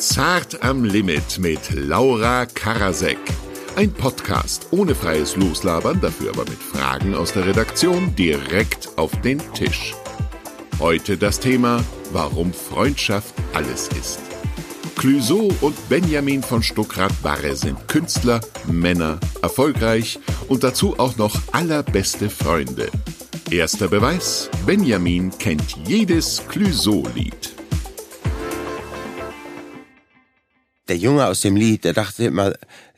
Zart am Limit mit Laura Karasek. Ein Podcast ohne freies Loslabern, dafür aber mit Fragen aus der Redaktion direkt auf den Tisch. Heute das Thema, warum Freundschaft alles ist. Clouseau und Benjamin von Stuckrad-Barre sind Künstler, Männer, erfolgreich und dazu auch noch allerbeste Freunde. Erster Beweis, Benjamin kennt jedes Clouseau-Lied. Der Junge aus dem Lied, der dachte immer,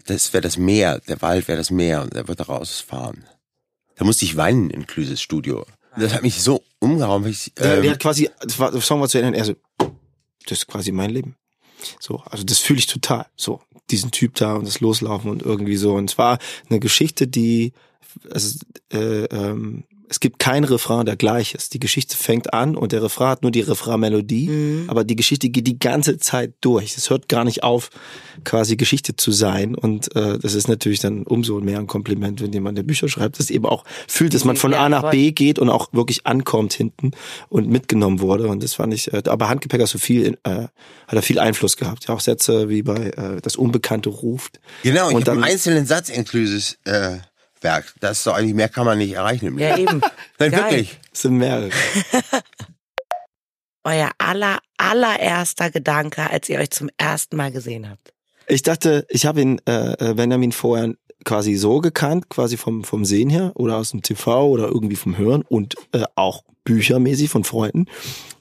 das wäre das Meer, der Wald wäre das Meer und er wird rausfahren. Da musste ich weinen in Klüses Studio. Das hat mich so umgehauen. Ich, Der, ähm, der hat quasi, das war, das Song war zu Ende, und er so, das ist quasi mein Leben. So, also das fühle ich total. So, diesen Typ da und das Loslaufen und irgendwie so. Und es war eine Geschichte, die, also, äh, ähm, es gibt kein Refrain, der gleich ist. Die Geschichte fängt an und der Refrain hat nur die Refrain-Melodie, aber die Geschichte geht die ganze Zeit durch. Es hört gar nicht auf, quasi Geschichte zu sein. Und äh, das ist natürlich dann umso mehr ein Kompliment, wenn jemand der Bücher schreibt, das eben auch fühlt, dass man von A nach B geht und auch wirklich ankommt hinten und mitgenommen wurde. Und das fand ich, äh, aber Handgepäck hat so viel, äh, hat er viel Einfluss gehabt. Ja, auch Sätze wie bei äh, Das Unbekannte ruft. genau, ich und dann- einen einzelnen Satz in Klüses äh, Werk. Das ist doch eigentlich, mehr kann man nicht erreichen im Ja, Leben. eben. Nein, Geil. wirklich. Es sind mehrere. Euer aller, allererster Gedanke, als ihr euch zum ersten Mal gesehen habt. Ich dachte, ich habe ihn, äh, äh, Benjamin vorher quasi so gekannt, quasi vom, vom Sehen her oder aus dem TV oder irgendwie vom Hören und äh, auch büchermäßig von Freunden,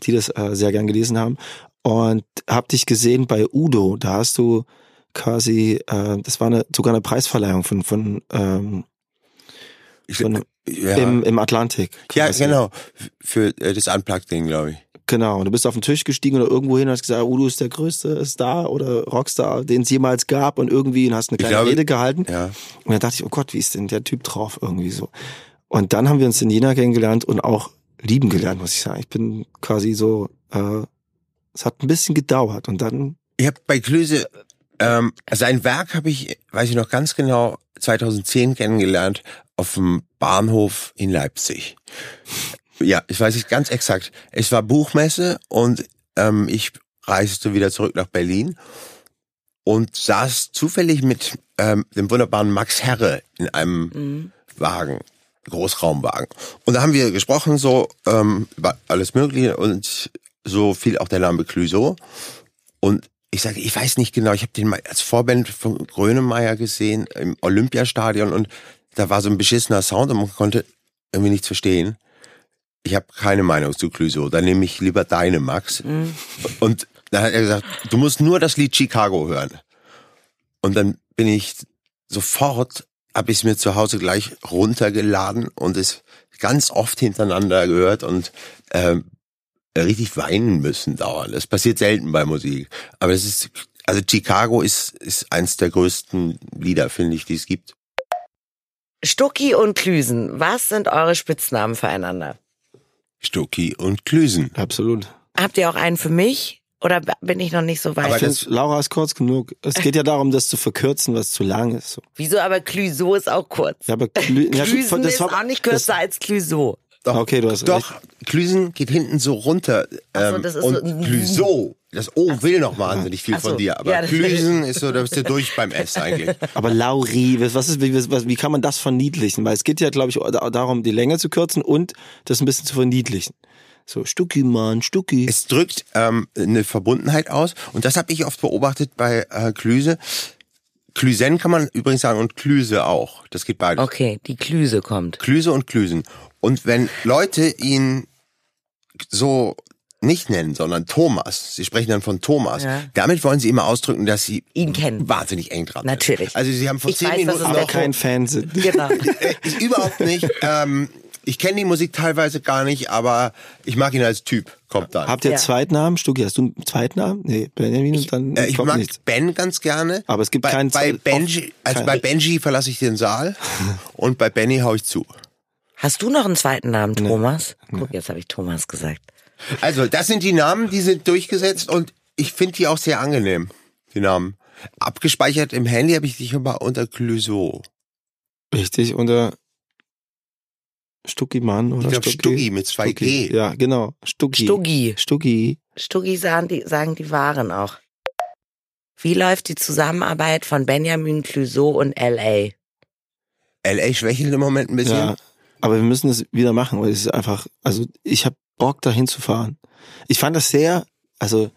die das äh, sehr gern gelesen haben. Und hab dich gesehen bei Udo. Da hast du quasi, äh, das war eine, sogar eine Preisverleihung von, von ähm, Ich, von, ja, im, im Atlantik. ja genau. Für äh, das Unplugged-Ding, glaube ich. Genau, und du bist auf den Tisch gestiegen oder irgendwo hin und hast gesagt, Udo ist der größte Star oder Rockstar, den es jemals gab und irgendwie und hast eine kleine glaube- Rede gehalten. Ja. Und dann dachte ich, oh Gott, wie ist denn der Typ drauf irgendwie so. Und dann haben wir uns in Jena kennengelernt und auch lieben gelernt, muss ich sagen. Ich bin quasi so, äh, es hat ein bisschen gedauert und dann, Ich habe bei Klüse, ähm, sein Werk habe ich, weiß ich noch ganz genau, 2010 kennengelernt auf dem Bahnhof in Leipzig. Ja, ich weiß es ganz exakt. Es war Buchmesse und ähm, ich reiste wieder zurück nach Berlin und saß zufällig mit ähm, dem wunderbaren Max Herre in einem Wagen, Großraumwagen. Und da haben wir gesprochen so ähm, über alles Mögliche und so fiel auch der Name Clouseau. Und ich sage, ich weiß nicht genau, ich habe den mal als Vorband von Grönemeyer gesehen im Olympiastadion und da war so ein beschissener Sound und man konnte irgendwie nichts verstehen. Ich habe keine Meinung zu Clouseau, dann nehme ich lieber deine, Max. Und da hat er gesagt, du musst nur das Lied Chicago hören. Und dann bin ich sofort, habe ich es mir zu Hause gleich runtergeladen und es ganz oft hintereinander gehört und ähm, richtig weinen müssen dauernd. Das passiert selten bei Musik. Aber es ist, also Chicago ist, ist eins der größten Lieder, finde ich, die es gibt. Stucki und Klüsen, was sind eure Spitznamen füreinander? Stucki und Klüsen. absolut. Habt ihr auch einen für mich? Oder bin ich noch nicht so weit? Aber das- Laura ist kurz genug. Es geht ja darum, das zu verkürzen, was zu lang ist. So. Wieso aber Clüso ist auch kurz? Ja, aber ja, Klüsen das ist auch nicht kürzer als Clüso. Das, okay, du hast Doch, recht. Klüsen geht hinten so runter. Ach so, Ähm, das ist und so Clüso, das O will noch wahnsinnig viel so, von dir. Aber ja, Klüsen ist so, da bist du durch beim S eigentlich. Aber Lauri, was ist, wie, was, wie kann man das verniedlichen? Weil es geht ja, glaube ich, darum, die Länge zu kürzen und das ein bisschen zu verniedlichen. So, Stucki, Mann, Stucki. Es drückt ähm, eine Verbundenheit aus. Und das habe ich oft beobachtet bei äh, Klüse. Klüsen kann man übrigens sagen und Klüse auch. Das geht beides. Okay, die Klüse kommt. Klüse und Klüsen. Und wenn Leute ihn so nicht nennen, sondern Thomas, sie sprechen dann von Thomas, Ja. damit wollen sie immer ausdrücken, dass sie Ihn kennen. wahnsinnig eng dran Natürlich. sind. Also sie haben vor Ich zehn weiß, Minuten noch kein Fan sind. Genau. Äh, ich überhaupt nicht. Ähm, ich kenne die Musik teilweise gar nicht, aber ich mag ihn als Typ. Kommt dann. Habt ihr Ja. Zweitnamen? Stucki, hast du einen Zweitnamen? Nee, Benjamin und dann Äh, ich mag nichts. Ben ganz gerne. Aber es gibt bei, keinen bei Benji, also kein- bei Benji verlasse ich den Saal und bei Benny hau ich zu. Hast du noch einen zweiten Namen, Thomas? Guck, jetzt habe ich Thomas gesagt. Also, das sind die Namen, die sind durchgesetzt und ich finde die auch sehr angenehm, die Namen. Abgespeichert im Handy habe ich dich aber unter Clouseau. Richtig, unter Stucki Mann oder Ich glaub, Stucki mit zwei Stucki. G. Ja, genau. Stucki. Stuggi. Stucki. Stuggi sagen die, sagen die Waren auch. Wie läuft die Zusammenarbeit von Benjamin Clouseau und LA? LA schwächelt im Moment ein bisschen. Ja, aber wir müssen es wieder machen, weil es ist einfach, also ich habe Bock dahin zu fahren. Ich fand das sehr, also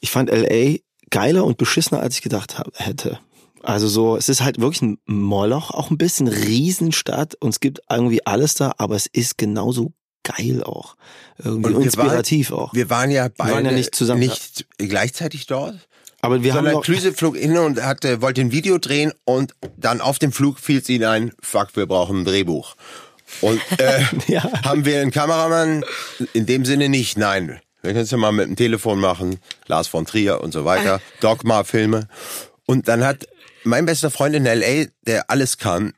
ich fand LA geiler und beschissener, als ich gedacht hab, hätte. Also so, es ist halt wirklich ein Moloch, auch ein bisschen Riesenstadt und es gibt irgendwie alles da, aber es ist genauso geil auch. Irgendwie Und wir inspirativ auch. Wir waren ja beide waren ja nicht zusammen, nicht gleichzeitig dort. Aber wir haben sondern noch, Klüse flog hin und hatte, wollte ein Video drehen und dann auf dem Flug fiel es ihnen ein, fuck, wir brauchen ein Drehbuch. Und äh, Ja. haben wir einen Kameramann? In dem Sinne nicht, nein. Wir können es ja mal mit dem Telefon machen, Lars von Trier und so weiter, Dogma-Filme. Und dann hat mein bester Freund in L.A., der alles kann,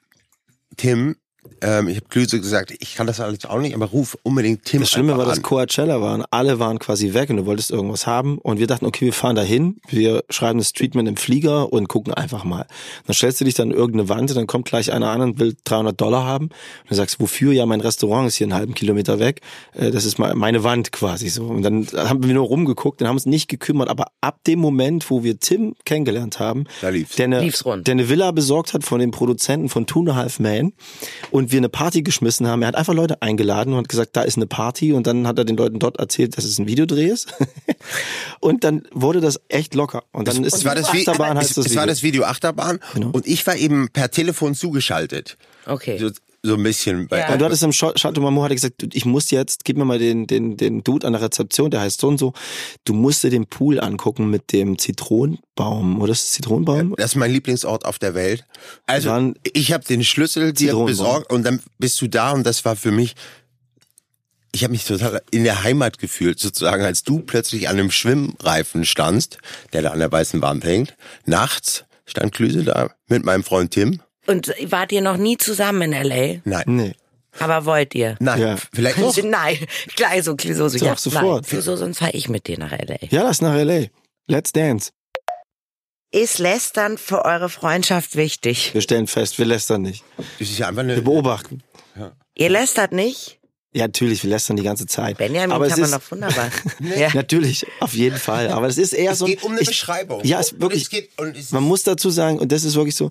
Tim, ähm, ich habe Klüse gesagt, ich kann das alles auch nicht, aber ruf unbedingt Tim Das Schlimme war, dass an. Coachella waren. Alle waren quasi weg und du wolltest irgendwas haben. Und wir dachten, okay, wir fahren dahin, wir schreiben das Treatment im Flieger und gucken einfach mal. Dann stellst du dich dann an irgendeine Wand und dann kommt gleich einer an und will 300 Dollar haben. Und du sagst, wofür? Ja, mein Restaurant ist hier einen halben Kilometer weg. Äh, Das ist meine Wand quasi so. Und dann haben wir nur rumgeguckt und haben uns nicht gekümmert. Aber ab dem Moment, wo wir Tim kennengelernt haben, Da lief's. der eine, Lief's rund. der eine Villa besorgt hat von dem Produzenten von Two and a Half Man und wir eine Party geschmissen haben. Er hat einfach Leute eingeladen und hat gesagt, da ist eine Party und dann hat er den Leuten dort erzählt, dass es ein Videodreh ist. und dann wurde das echt locker. Und dann ist Es war das, Vi- Achterbahn heißt es, das es war Video. das Video Achterbahn Genau. und ich war eben per Telefon zugeschaltet. Okay. So, so ein bisschen. Bei, Ja. Und du hattest im Chateau Marmont hat er gesagt, ich muss jetzt, gib mir mal den, den, den Dude an der Rezeption, der heißt so und so, du musst dir den Pool angucken mit dem Zitronenbaum, oder ist es Zitronenbaum? Das ist mein Lieblingsort auf der Welt. Also Dann- ich habe den Schlüssel dir besorgt und dann bist du da und das war für mich. Ich habe mich total in der Heimat gefühlt, sozusagen, als du plötzlich an einem Schwimmreifen standst, der da an der weißen Wand hängt. Nachts stand Klüse da mit meinem Freund Tim. Und wart ihr noch nie zusammen in LA? Nein, Nee. Aber wollt ihr? nein, Ja. vielleicht doch. Nein, gleich so, so, Doch, ja, sofort. Nein, Clouseau, sonst fahre ich mit dir nach LA. Ja, lass nach L.A. Let's dance. Ist Lästern für eure Freundschaft wichtig? Wir stellen fest, wir lästern nicht. Das ist ja einfach eine. Wir beobachten. Ihr lästert nicht? Ja, natürlich, wir lästern die ganze Zeit. Benjamin Aber es kann man ist, doch wunderbar. ja. Natürlich, auf jeden Fall. Aber es ist eher es so. geht um eine ich- Beschreibung. Ja, es Und wirklich. Es geht, und es Man muss dazu sagen, und das ist wirklich so,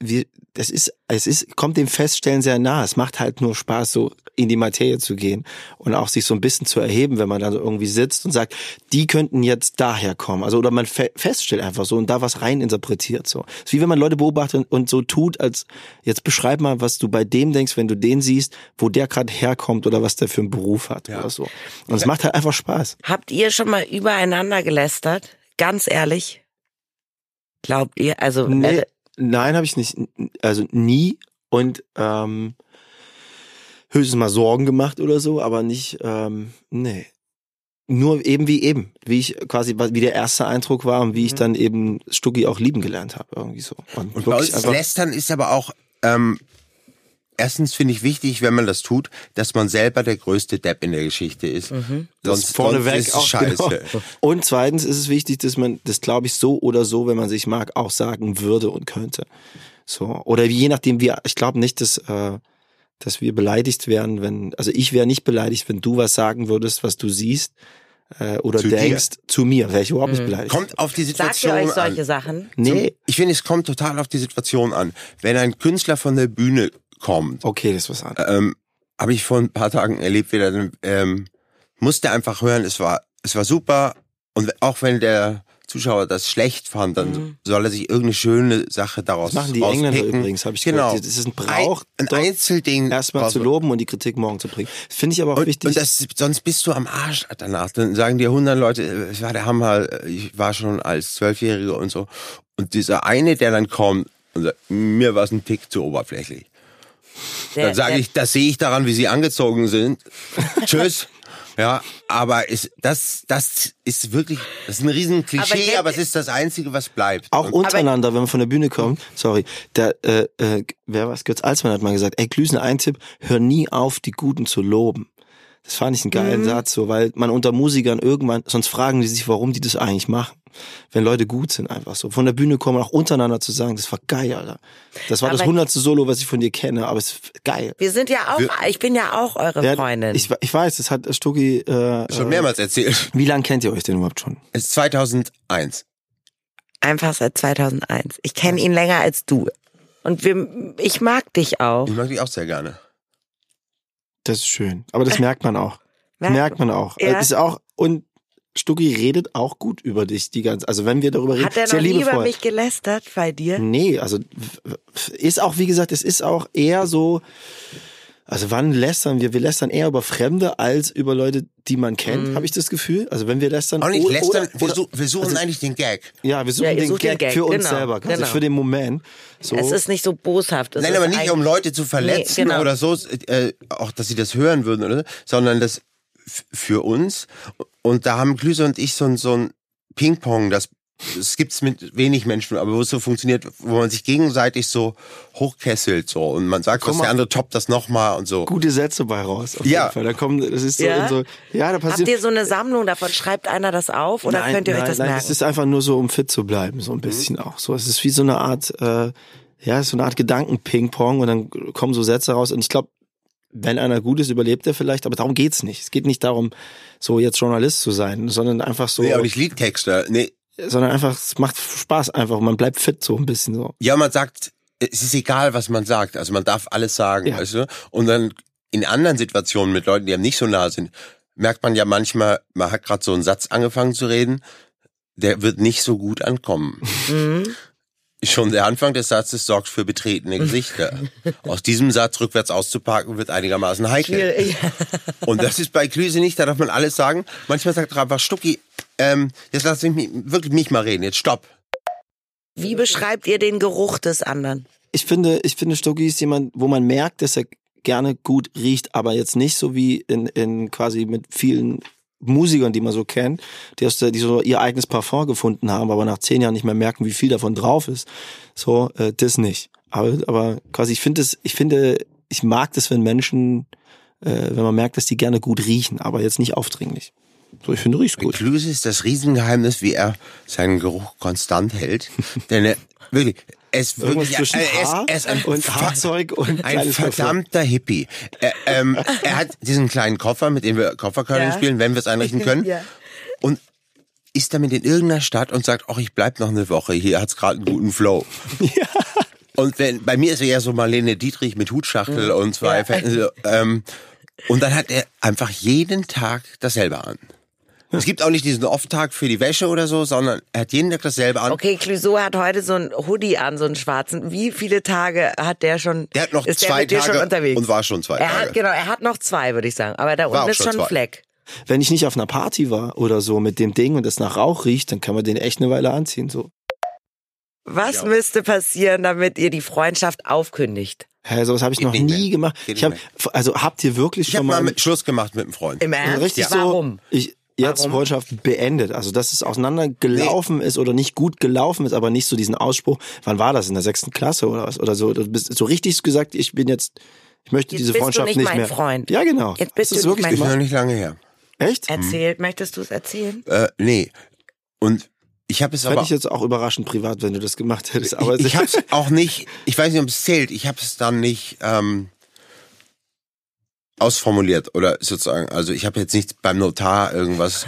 wir, das ist, es ist, kommt dem Feststellen sehr nah. Es macht halt nur Spaß, so in die Materie zu gehen und auch sich so ein bisschen zu erheben, wenn man dann so irgendwie sitzt und sagt, die könnten jetzt daher kommen. Also, oder man fe feststellt einfach so und da was rein interpretiert, so. Es ist wie wenn man Leute beobachtet und, so tut, als, jetzt beschreib mal, was du bei dem denkst, wenn du den siehst, wo der gerade herkommt oder was der für einen Beruf hat oder so. Und es macht halt einfach Spaß. Habt ihr schon mal übereinander gelästert? Ganz ehrlich? Glaubt ihr? Also, Nee, äh, nein, habe ich nicht. Also nie. Und ähm, höchstens mal Sorgen gemacht oder so, aber nicht, ähm, nee. Nur eben wie eben, wie ich quasi, wie der erste Eindruck war und wie ich dann eben Stucki auch lieben gelernt habe, irgendwie so. Und, Und bei uns einfach, Lästern ist aber auch, ähm, erstens finde ich wichtig, wenn man das tut, dass man selber der größte Depp in der Geschichte ist. Mhm. das Sonst, vorneweg sonst ist es auch scheiße. Genau. Und zweitens ist es wichtig, dass man das, glaube ich, so oder so, wenn man sich mag, auch sagen würde und könnte. So. Oder je nachdem, wie, ich glaube nicht, dass, äh, dass wir beleidigt wären, wenn, also ich wäre nicht beleidigt, wenn du was sagen würdest, was du siehst, äh, oder Zu dir? denkst, zu mir, wäre ich überhaupt nicht beleidigt. Kommt auf die sagt ihr Situation euch solche an. Sachen? nee. Ich finde, es kommt total auf die Situation an. Wenn ein Künstler von der Bühne kommt, Okay, das ist was anderes. ähm, habe ich vor ein paar Tagen erlebt, wieder, ähm, musste einfach hören, es war, es war super. Und auch wenn der Zuschauer das schlecht fand, dann soll er sich irgendeine schöne Sache daraus Das machen die Engländer rauspicken. übrigens, habe ich genau. gehört. Das ist ein Brauch, ein, ein Einzelding. erstmal zu loben und die Kritik morgen zu bringen. Finde ich aber auch Und, wichtig. und das, sonst bist du am Arsch danach. Dann sagen dir hundert Leute, es war der Hammer, ich war schon als Zwölfjähriger und so. Und dieser eine, der dann kommt und sagt, mir war es ein Tick zu oberflächlich. Der- Dann sage ich, das sehe ich daran, wie sie angezogen sind. Tschüss. Ja, aber ist, das, das ist wirklich, das ist ein riesen Aber Klischee, jetzt- aber, es ist das Einzige, was bleibt. Auch untereinander, wenn man von der Bühne kommt, sorry, der, äh, äh, wer was, Götz Alsmann hat mal gesagt, ey, Klüsen, ein Tipp, hör nie auf, die Guten zu loben. Das fand ich einen geilen Mhm. Satz, so, weil man unter Musikern irgendwann, sonst fragen die sich, warum die das eigentlich machen. Wenn Leute gut sind, einfach so. Von der Bühne kommen, auch untereinander zu sagen, das war geil, Alter. Das war das Aber- hundertste Solo, was ich von dir kenne, aber es ist geil. Wir sind ja auch, ich bin ja auch eure Der- Freundin. Ich, ich weiß, das hat Stucki, äh, Schon mehrmals erzählt. wie lange kennt ihr euch denn überhaupt schon? Es ist 2001. einfach seit 2001. Ich kenne ihn länger als du. Und wir, ich mag dich auch. Ich mag dich auch sehr gerne. Das ist schön. Aber das merkt man auch. Merkt- merkt man auch. Ja. Ist auch, und Stucki redet auch gut über dich, die ganze, also wenn wir darüber reden, Hat er sehr noch nie über mich gelästert bei dir? Nee, also ist auch, wie gesagt, es ist auch eher so, also wann lästern wir? Wir lästern eher über Fremde als über Leute, die man kennt, Mhm. habe ich das Gefühl. Also wenn wir lästern. Auch nicht oder- lästern, oder- wir, oder- wir suchen also- eigentlich den Gag. Ja, wir suchen Ja, den, sucht den Gag Gag, für uns genau, selber, quasi genau. für den Moment. So. Es ist nicht so boshaft. Es Nein, aber nicht um Leute zu verletzen Nee, genau. oder so, äh, auch dass sie das hören würden, oder? sondern das für uns. Und da haben Klüse und ich so ein, so ein Ping-Pong, das es gibt's mit wenig Menschen, aber wo es so funktioniert, wo man sich gegenseitig so hochkesselt so und man sagt, was mal. der andere toppt das nochmal und so. gute Sätze bei raus. Auf Ja. jeden Fall. Da kommen, das ist so, Ja? so ja, da passiert. Habt ihr so eine Sammlung davon? Schreibt einer das auf oder nein, könnt ihr nein, euch das nein, merken? Es ist einfach nur so, um fit zu bleiben, so ein bisschen auch. So, es ist wie so eine Art, äh, ja, so eine Art Gedanken-Ping-Pong und dann kommen so Sätze raus. Und ich glaube, wenn einer gut ist, überlebt er vielleicht, aber darum geht's nicht. Es geht nicht darum, so jetzt Journalist zu sein, sondern einfach so, Nee, aber nicht Liedtexter. Nee. Sondern einfach, es macht Spaß einfach. Man bleibt fit so ein bisschen so. Ja, man sagt, es ist egal, was man sagt. Also man darf alles sagen, Ja. weißt du? Und dann in anderen Situationen mit Leuten, die einem nicht so nah sind, merkt man ja manchmal, man hat gerade so einen Satz angefangen zu reden, der wird nicht so gut ankommen. Mhm. Schon der Anfang des Satzes sorgt für betretene Gesichter. Aus diesem Satz rückwärts auszuparken wird einigermaßen heikel. Schwierig. Und das ist bei Klüse nicht, da darf man alles sagen. Manchmal sagt er einfach, Stucki, ähm, jetzt lass mich wirklich mich mal reden, jetzt stopp. Wie beschreibt ihr den Geruch des anderen? Ich finde, ich finde, Stocki ist jemand, wo man merkt, dass er gerne gut riecht, aber jetzt nicht so wie in, in quasi mit vielen Musikern, die man so kennt, die, aus der, die so ihr eigenes Parfum gefunden haben, aber nach zehn Jahren nicht mehr merken, wie viel davon drauf ist. So, äh, das nicht. Aber, aber quasi, ich finde es, ich finde, ich mag das, wenn Menschen, äh, wenn man merkt, dass die gerne gut riechen, aber jetzt nicht aufdringlich. So, ich finde, riecht Bei gut. Klüse ist das Riesengeheimnis, wie er seinen Geruch konstant hält. Denn er, wirklich, er ist Irgendwas wirklich, zwischen ist, Haar er ist ein, und Fa- Fahrzeug und ein verdammter Hippie. Er, ähm, er hat diesen kleinen Koffer, mit dem wir Koffercurling Ja. spielen, wenn wir es einrichten können. Ja. Und ist damit in irgendeiner Stadt und sagt, ach, ich bleib noch eine Woche, hier hat's gerade einen guten Flow. Und wenn, bei mir ist er eher so Marlene Dietrich mit Hutschachtel und zwei Ja. Ähm, und dann hat er einfach jeden Tag dasselbe an. Es gibt auch nicht diesen Off-Tag für die Wäsche oder so, sondern er hat jeden Tag dasselbe an. Okay, Clouseau hat heute so einen Hoodie an, so einen schwarzen. Wie viele Tage hat der schon? Der hat noch ist zwei der mit dir Tage schon unterwegs? und war schon zwei er Tage. Hat, genau, er hat noch zwei, würde ich sagen. Aber da War unten ist schon schon ein. Fleck. Wenn ich nicht auf einer Party war oder so mit dem Ding und es nach Rauch riecht, dann kann man den echt eine Weile anziehen. So. Was Ja. müsste passieren, damit ihr die Freundschaft aufkündigt? Hä, sowas habe ich Geht noch nie mehr. gemacht. Geht Ich hab, also habt ihr wirklich Ich schon mal mal mit Schluss gemacht mit einem Freund. Im Ernst? richtig Warum? so ich jetzt Warum? Freundschaft beendet. Also dass es auseinandergelaufen ist oder nicht gut gelaufen ist, aber nicht so diesen Ausspruch. Wann war das in der sechsten Klasse oder was oder so? Du bist so richtig gesagt. Ich bin jetzt, ich möchte Jetzt diese bist du Freundschaft nicht nicht mein mehr. Freund. Ja genau. Jetzt bist Hast du du's nicht wirklich mein Ist noch nicht lange her. Echt? Erzählt, möchtest du es erzählen? Äh, nee. Und ich habe es Fände aber ich jetzt auch überraschend privat, wenn du das gemacht hättest. Aber ich, ich habe es auch nicht, ich weiß nicht, ob es zählt, ich habe es dann nicht ähm, ausformuliert oder sozusagen, also ich habe jetzt nicht beim Notar irgendwas,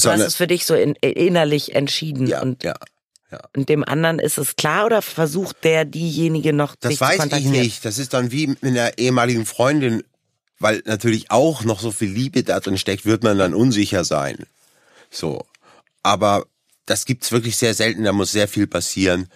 Du hast es für dich so in, innerlich entschieden. ja, und, ja, und dem anderen ist es klar oder versucht der diejenige noch das dich zu weiß ich kontaktieren? nicht. Das ist dann wie mit einer ehemaligen Freundin, weil natürlich auch noch so viel Liebe da drin steckt, wird man dann unsicher sein. So, aber das gibt's wirklich sehr selten. Da muss sehr viel passieren,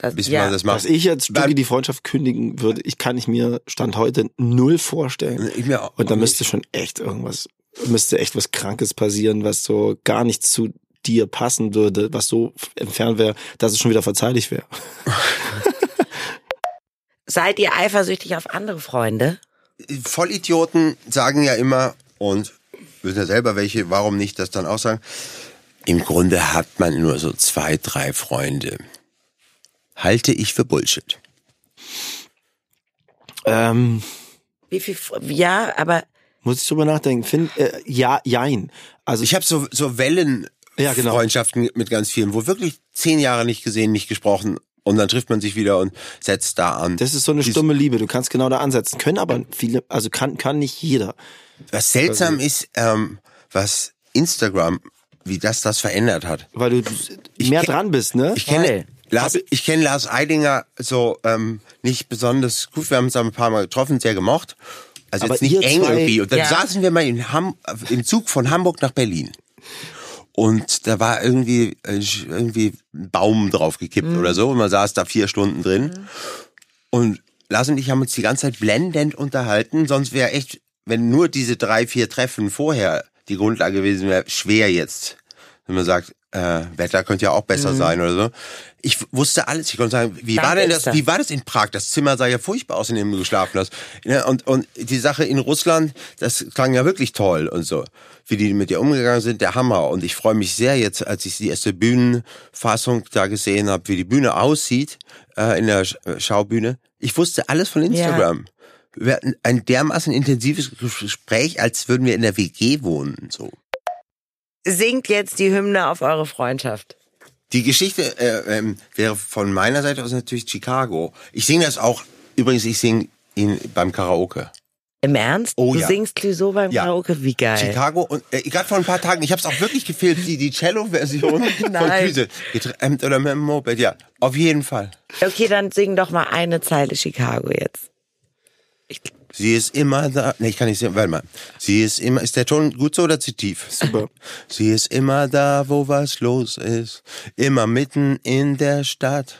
Das, bis ja. man das macht. dass ich jetzt Stucki die Freundschaft kündigen würde, ich kann ich mir Stand heute null vorstellen. Ich mir auch Und da müsste schon echt irgendwas, müsste echt was Krankes passieren, was so gar nicht zu dir passen würde, was so entfernt wäre, dass es schon wieder verzeihlich wäre. Seid ihr eifersüchtig auf andere Freunde? Vollidioten sagen ja immer, und wissen ja selber welche, warum nicht das dann auch sagen, im Grunde hat man nur so zwei, drei Freunde. Halte ich für Bullshit. Ähm, Wie viel? Ja, aber muss ich drüber nachdenken. Find, äh, ja, jein. Also Ich habe so, so Wellen Ja, genau. Freundschaften mit ganz vielen, wo wirklich zehn Jahre nicht gesehen, nicht gesprochen und dann trifft man sich wieder und setzt da an. das ist so eine Dies- stumme Liebe. Du kannst genau da ansetzen. Können aber viele, also kann, kann nicht jeder. Was seltsam ist, ähm, was Instagram wie das das verändert hat. Weil du mehr kenn- dran bist, ne? Ich kenne Voll. Lars, ich kenne Lars Eidinger so ähm, nicht besonders gut. Wir haben uns ein paar Mal getroffen, sehr gemocht. Also Aber jetzt nicht eng zwei- irgendwie. Und dann Ja. saßen wir mal in Ham im Zug von Hamburg nach Berlin. Und da war irgendwie äh, irgendwie ein Baum draufgekippt Mhm. oder so. Und man saß da vier Stunden drin. Und Lars und ich haben uns die ganze Zeit blendend unterhalten. Sonst wäre echt, wenn nur diese drei, vier Treffen vorher die Grundlage gewesen wäre, schwer jetzt. Wenn man sagt, äh, Wetter könnte ja auch besser sein oder so. Ich wusste alles. Ich konnte sagen, wie Danke, war denn das, wie war das in Prag? Das Zimmer sah ja furchtbar aus, in dem du geschlafen hast. Ja, Und, und die Sache in Russland, das klang ja wirklich toll und so. Wie die mit dir umgegangen sind, der Hammer. Und ich freue mich sehr jetzt, als ich die erste Bühnenfassung da gesehen habe, wie die Bühne aussieht äh, in der äh, Schaubühne. Ich wusste alles von Instagram. Wir hatten ein dermaßen intensives Gespräch, als würden wir in der WG wohnen. So. Singt jetzt die Hymne auf eure Freundschaft. Die Geschichte äh, ähm, wäre von meiner Seite aus natürlich Chicago. Ich singe das auch, übrigens, ich singe ihn beim Karaoke. Im Ernst? Oh, du ja. singst Clouseau beim Ja. Karaoke? Wie geil. Chicago und äh, gerade vor ein paar Tagen, ich habe es auch wirklich gefilmt, die, die Cello-Version von. Füße. Getrennt oder mit dem Moped, ja. Auf jeden Fall. Okay, dann sing doch mal eine Zeile Chicago jetzt. Sie ist immer da. Nee, ich kann nicht singen, warte mal. Sie ist immer, ist der Ton gut so oder zu tief? Super. Sie ist immer da, wo was los ist. Immer mitten in der Stadt.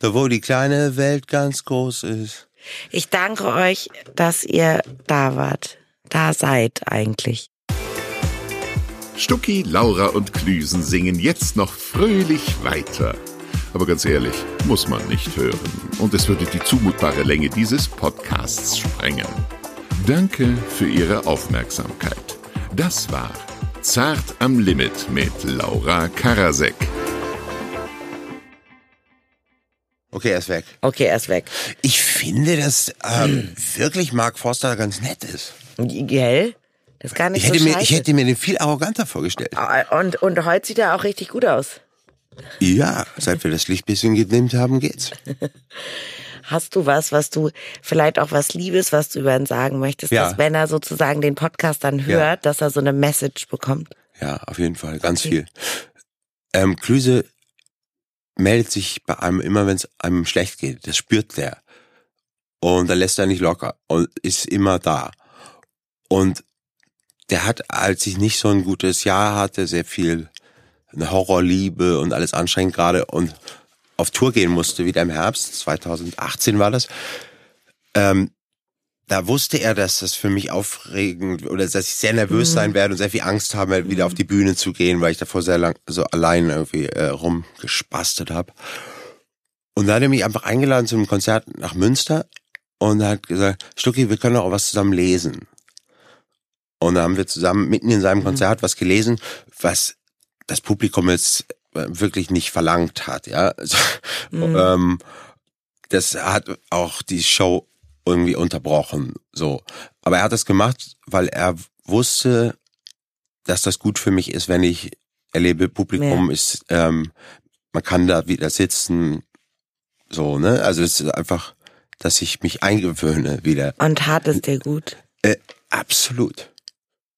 Da wo die kleine Welt ganz groß ist. Ich danke euch, dass ihr da wart. Da seid eigentlich. Stucki, Laura und Klüsen singen jetzt noch fröhlich weiter. Aber ganz ehrlich, muss man nicht hören. Und es würde die zumutbare Länge dieses Podcasts sprengen. Danke für Ihre Aufmerksamkeit. Das war Zart am Limit mit Laura Karasek. Okay, er ist weg. Okay, er ist weg. Ich finde, dass ähm, wirklich Mark Forster ganz nett ist. Gell? Das ist gar nicht Ich hätte, so mir, ich hätte mir den viel arroganter vorgestellt. und, und heute sieht er auch richtig gut aus. Ja, seit wir das Licht bisschen gedimmt haben, geht's. Hast du was, was du vielleicht auch was Liebes, was du über ihn sagen möchtest, Ja. dass wenn er sozusagen den Podcast dann hört, Ja. dass er so eine Message bekommt? Ja, auf jeden Fall, ganz viel. Ähm, Klüse meldet sich bei einem immer, wenn es einem schlecht geht. Das spürt der. Und da lässt er nicht locker und ist immer da. Und der hat, als ich nicht so ein gutes Jahr hatte, sehr viel eine Horrorliebe und alles anstrengend gerade und auf Tour gehen musste, wieder im Herbst, 2018 war das, ähm, da wusste er, dass das für mich aufregend oder dass ich sehr nervös sein werde und sehr viel Angst haben werde, wieder auf die Bühne zu gehen, weil ich davor sehr lang so allein irgendwie äh, rumgespastet habe. Und da hat er mich einfach eingeladen zu einem Konzert nach Münster und hat gesagt, Stucki, wir können auch was zusammen lesen. Und da haben wir zusammen mitten in seinem Konzert was gelesen, was das Publikum jetzt äh, wirklich nicht verlangt hat, ja. Also, ähm, das hat auch die Show irgendwie unterbrochen, so. Aber er hat das gemacht, weil er wusste, dass das gut für mich ist, wenn ich erlebe, Publikum ist, ähm, man kann da wieder sitzen, so, ne? Also es ist einfach, dass ich mich eingewöhne wieder. Und tat es dir gut? Äh, absolut.